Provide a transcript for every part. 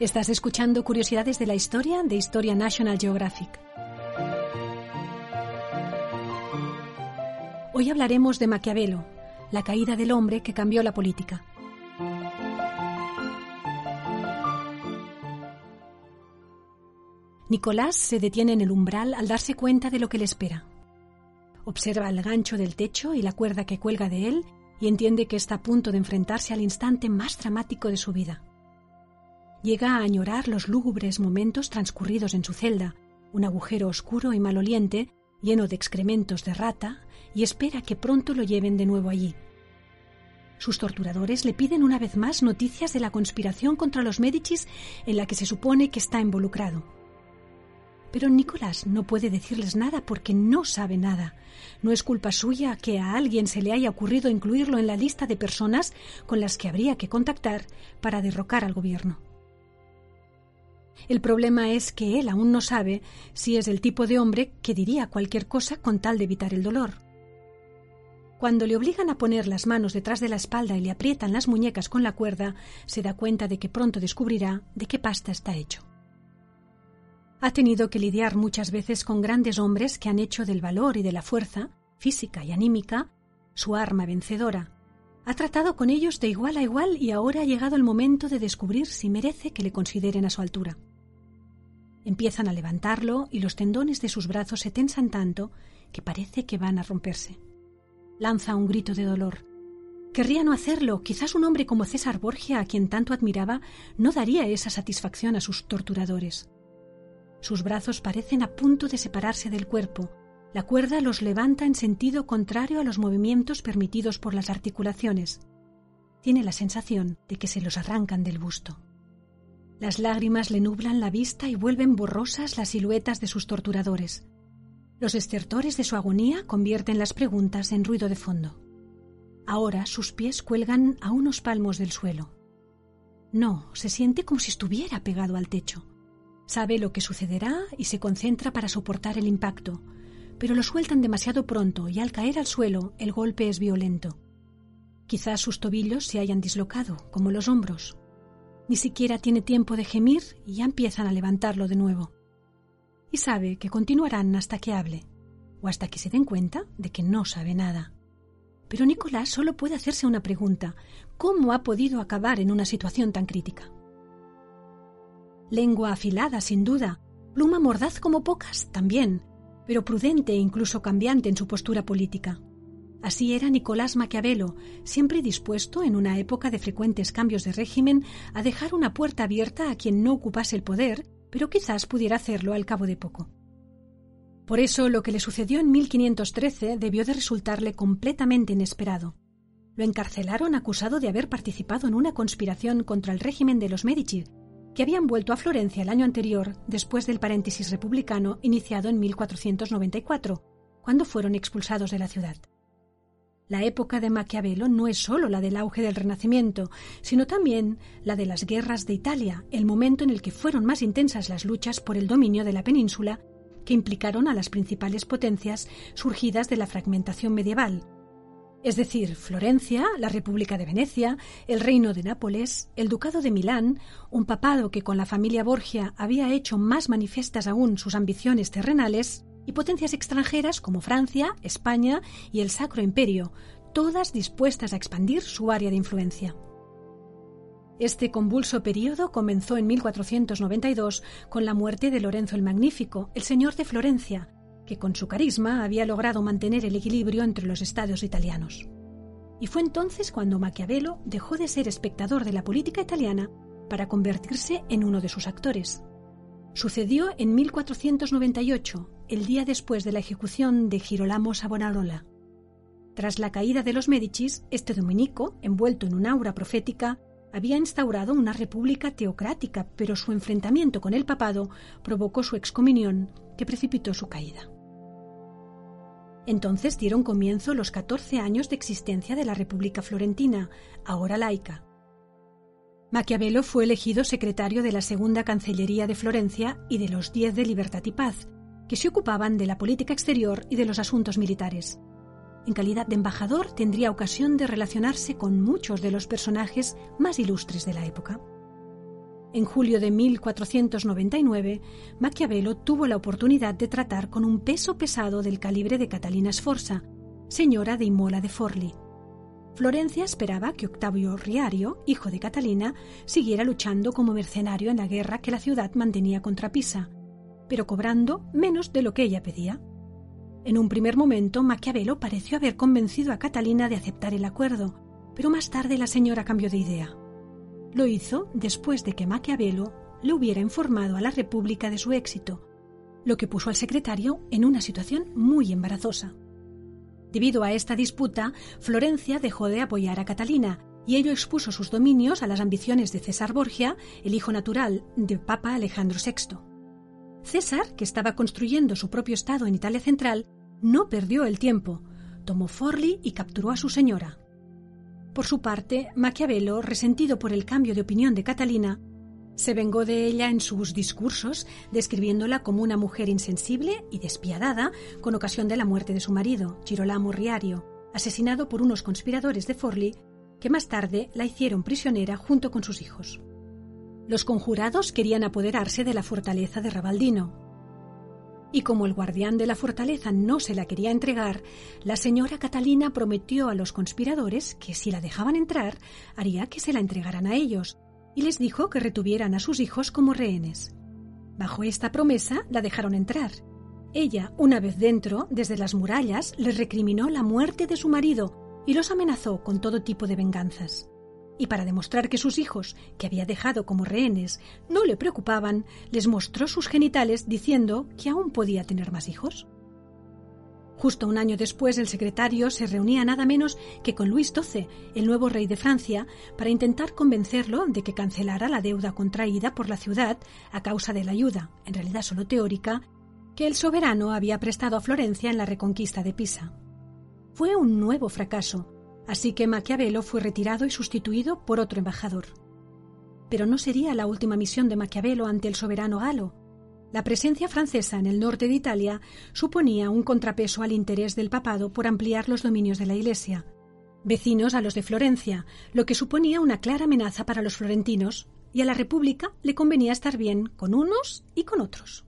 Estás escuchando Curiosidades de la Historia de Historia National Geographic. Hoy hablaremos de Maquiavelo, la caída del hombre que cambió la política. Nicolás se detiene en el umbral al darse cuenta de lo que le espera. Observa el gancho del techo y la cuerda que cuelga de él y entiende que está a punto de enfrentarse al instante más dramático de su vida. Llega a añorar los lúgubres momentos transcurridos en su celda, un agujero oscuro y maloliente, lleno de excrementos de rata, y espera que pronto lo lleven de nuevo allí. Sus torturadores le piden una vez más noticias de la conspiración contra los Médicis en la que se supone que está involucrado. Pero Nicolás no puede decirles nada porque no sabe nada. No es culpa suya que a alguien se le haya ocurrido incluirlo en la lista de personas con las que habría que contactar para derrocar al gobierno. El problema es que él aún no sabe si es el tipo de hombre que diría cualquier cosa con tal de evitar el dolor. Cuando le obligan a poner las manos detrás de la espalda y le aprietan las muñecas con la cuerda, se da cuenta de que pronto descubrirá de qué pasta está hecho. Ha tenido que lidiar muchas veces con grandes hombres que han hecho del valor y de la fuerza, física y anímica, su arma vencedora. Ha tratado con ellos de igual a igual y ahora ha llegado el momento de descubrir si merece que le consideren a su altura. Empiezan a levantarlo y los tendones de sus brazos se tensan tanto que parece que van a romperse. Lanza un grito de dolor. Querría no hacerlo. Quizás un hombre como César Borgia, a quien tanto admiraba, no daría esa satisfacción a sus torturadores. Sus brazos parecen a punto de separarse del cuerpo. La cuerda los levanta en sentido contrario a los movimientos permitidos por las articulaciones. Tiene la sensación de que se los arrancan del busto. Las lágrimas le nublan la vista y vuelven borrosas las siluetas de sus torturadores. Los estertores de su agonía convierten las preguntas en ruido de fondo. Ahora sus pies cuelgan a unos palmos del suelo. No, se siente como si estuviera pegado al techo. Sabe lo que sucederá y se concentra para soportar el impacto, pero lo sueltan demasiado pronto y al caer al suelo el golpe es violento. Quizás sus tobillos se hayan dislocado, como los hombros. Ni siquiera tiene tiempo de gemir y ya empiezan a levantarlo de nuevo. Y sabe que continuarán hasta que hable, o hasta que se den cuenta de que no sabe nada. Pero Nicolás solo puede hacerse una pregunta. ¿Cómo ha podido acabar en una situación tan crítica? Lengua afilada, sin duda, pluma mordaz como pocas, también, pero prudente e incluso cambiante en su postura política. Así era Nicolás Maquiavelo, siempre dispuesto, en una época de frecuentes cambios de régimen, a dejar una puerta abierta a quien no ocupase el poder, pero quizás pudiera hacerlo al cabo de poco. Por eso lo que le sucedió en 1513 debió de resultarle completamente inesperado. Lo encarcelaron acusado de haber participado en una conspiración contra el régimen de los Medici, que habían vuelto a Florencia el año anterior después del paréntesis republicano iniciado en 1494, cuando fueron expulsados de la ciudad. La época de Maquiavelo no es sólo la del auge del Renacimiento, sino también la de las guerras de Italia, el momento en el que fueron más intensas las luchas por el dominio de la península, que implicaron a las principales potencias surgidas de la fragmentación medieval, es decir, Florencia, la República de Venecia, el Reino de Nápoles, el Ducado de Milán, un papado que con la familia Borgia había hecho más manifiestas aún sus ambiciones terrenales, y potencias extranjeras como Francia, España y el Sacro Imperio, todas dispuestas a expandir su área de influencia. Este convulso periodo comenzó en 1492 con la muerte de Lorenzo el Magnífico, el señor de Florencia, que con su carisma había logrado mantener el equilibrio entre los estados italianos. Y fue entonces cuando Maquiavelo dejó de ser espectador de la política italiana para convertirse en uno de sus actores. Sucedió en 1498, el día después de la ejecución de Girolamo Savonarola. Tras la caída de los Médicis, este dominico, envuelto en un aura profética, había instaurado una república teocrática, pero su enfrentamiento con el papado provocó su excomunión, que precipitó su caída. Entonces dieron comienzo los 14 años de existencia de la República Florentina, ahora laica. Maquiavelo fue elegido secretario de la Segunda Cancillería de Florencia y de los Diez de Libertad y Paz, que se ocupaban de la política exterior y de los asuntos militares. En calidad de embajador tendría ocasión de relacionarse con muchos de los personajes más ilustres de la época. En julio de 1499, Maquiavelo tuvo la oportunidad de tratar con un peso pesado del calibre de Catalina Sforza, señora de Imola de Forli. Florencia esperaba que Octavio Riario, hijo de Catalina, siguiera luchando como mercenario en la guerra que la ciudad mantenía contra Pisa, pero cobrando menos de lo que ella pedía. En un primer momento, Maquiavelo pareció haber convencido a Catalina de aceptar el acuerdo, pero más tarde la señora cambió de idea. Lo hizo después de que Maquiavelo le hubiera informado a la República de su éxito, lo que puso al secretario en una situación muy embarazosa. Debido a esta disputa, Florencia dejó de apoyar a Catalina y ello expuso sus dominios a las ambiciones de César Borgia, el hijo natural del Papa Alejandro VI. César, que estaba construyendo su propio estado en Italia Central, no perdió el tiempo, tomó Forli y capturó a su señora. Por su parte, Maquiavelo, resentido por el cambio de opinión de Catalina, se vengó de ella en sus discursos, describiéndola como una mujer insensible y despiadada con ocasión de la muerte de su marido, Girolamo Riario, asesinado por unos conspiradores de Forli que más tarde la hicieron prisionera junto con sus hijos. Los conjurados querían apoderarse de la fortaleza de Rabaldino, y como el guardián de la fortaleza no se la quería entregar, la señora Catalina prometió a los conspiradores que si la dejaban entrar, haría que se la entregaran a ellos, y les dijo que retuvieran a sus hijos como rehenes. Bajo esta promesa la dejaron entrar. Ella, una vez dentro, desde las murallas, les recriminó la muerte de su marido y los amenazó con todo tipo de venganzas y para demostrar que sus hijos, que había dejado como rehenes, no le preocupaban, les mostró sus genitales diciendo que aún podía tener más hijos. Justo un año después, el secretario se reunía nada menos que con Luis XII, el nuevo rey de Francia, para intentar convencerlo de que cancelara la deuda contraída por la ciudad a causa de la ayuda, en realidad solo teórica, que el soberano había prestado a Florencia en la reconquista de Pisa. Fue un nuevo fracaso, Así que Maquiavelo fue retirado y sustituido por otro embajador. Pero no sería la última misión de Maquiavelo ante el soberano galo. La presencia francesa en el norte de Italia suponía un contrapeso al interés del papado por ampliar los dominios de la Iglesia, vecinos a los de Florencia, lo que suponía una clara amenaza para los florentinos, y a la República le convenía estar bien con unos y con otros.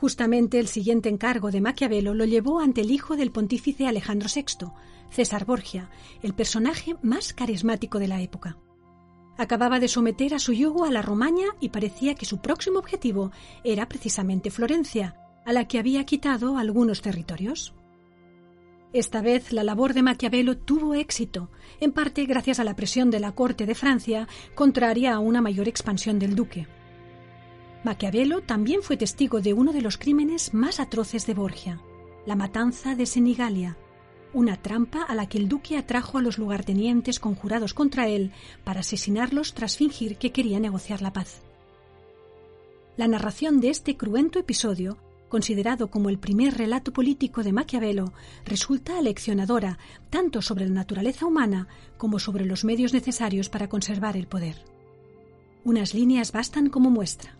Justamente el siguiente encargo de Maquiavelo lo llevó ante el hijo del pontífice Alejandro VI, César Borgia, el personaje más carismático de la época. Acababa de someter a su yugo a la Romaña y parecía que su próximo objetivo era precisamente Florencia, a la que había quitado algunos territorios. Esta vez la labor de Maquiavelo tuvo éxito, en parte gracias a la presión de la corte de Francia, contraria a una mayor expansión del duque. Maquiavelo también fue testigo de uno de los crímenes más atroces de Borgia, la matanza de Senigalia, una trampa a la que el duque atrajo a los lugartenientes conjurados contra él para asesinarlos tras fingir que quería negociar la paz. La narración de este cruento episodio, considerado como el primer relato político de Maquiavelo, resulta aleccionadora tanto sobre la naturaleza humana como sobre los medios necesarios para conservar el poder. Unas líneas bastan como muestra.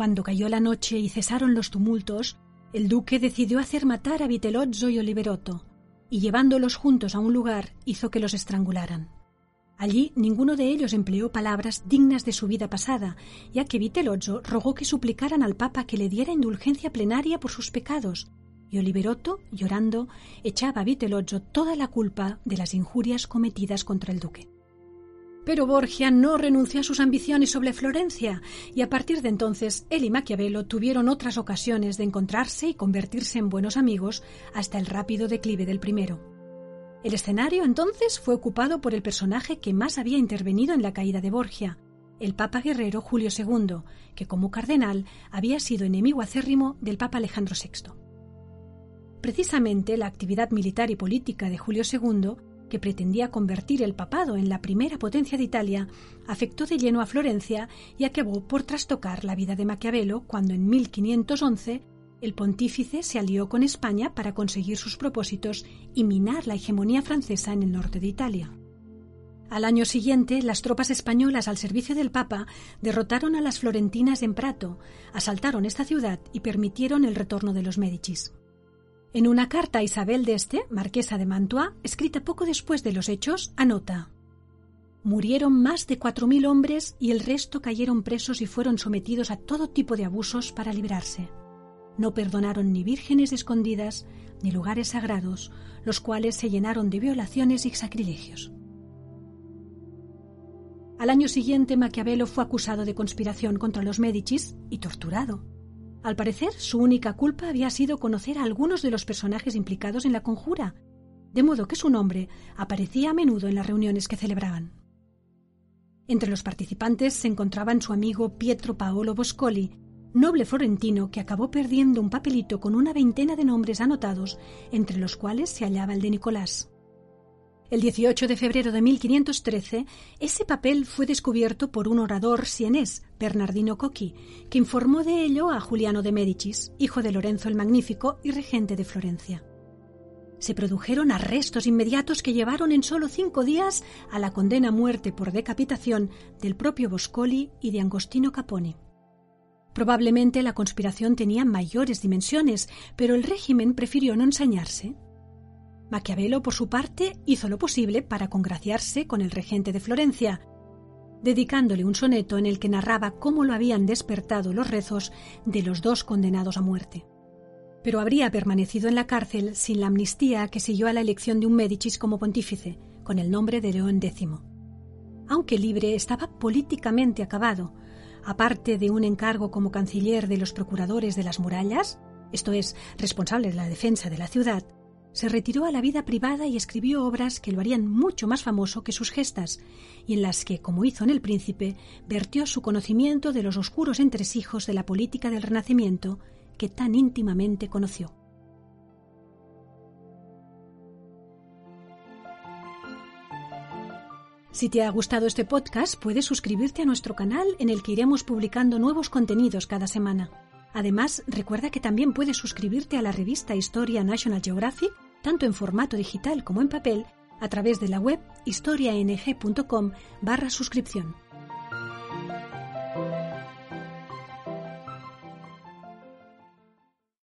Cuando cayó la noche y cesaron los tumultos, el duque decidió hacer matar a Vitelozzo y Oliverotto, y llevándolos juntos a un lugar hizo que los estrangularan. Allí ninguno de ellos empleó palabras dignas de su vida pasada, ya que Vitelozzo rogó que suplicaran al Papa que le diera indulgencia plenaria por sus pecados, y Oliverotto, llorando, echaba a Vitelozzo toda la culpa de las injurias cometidas contra el duque. Pero Borgia no renunció a sus ambiciones sobre Florencia, y a partir de entonces él y Maquiavelo tuvieron otras ocasiones de encontrarse y convertirse en buenos amigos hasta el rápido declive del primero. El escenario entonces fue ocupado por el personaje que más había intervenido en la caída de Borgia, el Papa guerrero Julio II, que como cardenal había sido enemigo acérrimo del Papa Alejandro VI. Precisamente la actividad militar y política de Julio II que pretendía convertir el papado en la primera potencia de Italia, afectó de lleno a Florencia y acabó por trastocar la vida de Maquiavelo cuando en 1511 el pontífice se alió con España para conseguir sus propósitos y minar la hegemonía francesa en el norte de Italia. Al año siguiente, las tropas españolas al servicio del Papa derrotaron a las florentinas en Prato, asaltaron esta ciudad y permitieron el retorno de los Médicis. En una carta a Isabel de Este, marquesa de Mantua, escrita poco después de los hechos, anota Murieron más de cuatro mil hombres y el resto cayeron presos y fueron sometidos a todo tipo de abusos para librarse. No perdonaron ni vírgenes escondidas ni lugares sagrados, los cuales se llenaron de violaciones y sacrilegios. Al año siguiente, Maquiavelo fue acusado de conspiración contra los Médicis y torturado. Al parecer, su única culpa había sido conocer a algunos de los personajes implicados en la conjura, de modo que su nombre aparecía a menudo en las reuniones que celebraban. Entre los participantes se encontraban su amigo Pietro Paolo Boscoli, noble florentino que acabó perdiendo un papelito con una veintena de nombres anotados, entre los cuales se hallaba el de Nicolás. El 18 de febrero de 1513, ese papel fue descubierto por un orador sienés, Bernardino Cocchi, que informó de ello a Juliano de Médicis, hijo de Lorenzo el Magnífico y regente de Florencia. Se produjeron arrestos inmediatos que llevaron en solo cinco días a la condena a muerte por decapitación del propio Boscoli y de Angostino Capone. Probablemente la conspiración tenía mayores dimensiones, pero el régimen prefirió no ensañarse. Maquiavelo, por su parte, hizo lo posible para congraciarse con el regente de Florencia, dedicándole un soneto en el que narraba cómo lo habían despertado los rezos de los dos condenados a muerte. Pero habría permanecido en la cárcel sin la amnistía que siguió a la elección de un Médicis como pontífice, con el nombre de León X. Aunque libre, estaba políticamente acabado. Aparte de un encargo como canciller de los procuradores de las murallas, esto es, responsable de la defensa de la ciudad, se retiró a la vida privada y escribió obras que lo harían mucho más famoso que sus gestas, y en las que, como hizo en El Príncipe, vertió su conocimiento de los oscuros entresijos de la política del Renacimiento que tan íntimamente conoció. Si te ha gustado este podcast, puedes suscribirte a nuestro canal en el que iremos publicando nuevos contenidos cada semana. Además, recuerda que también puedes suscribirte a la revista Historia National Geographic, tanto en formato digital como en papel, a través de la web historiang.com barra suscripción.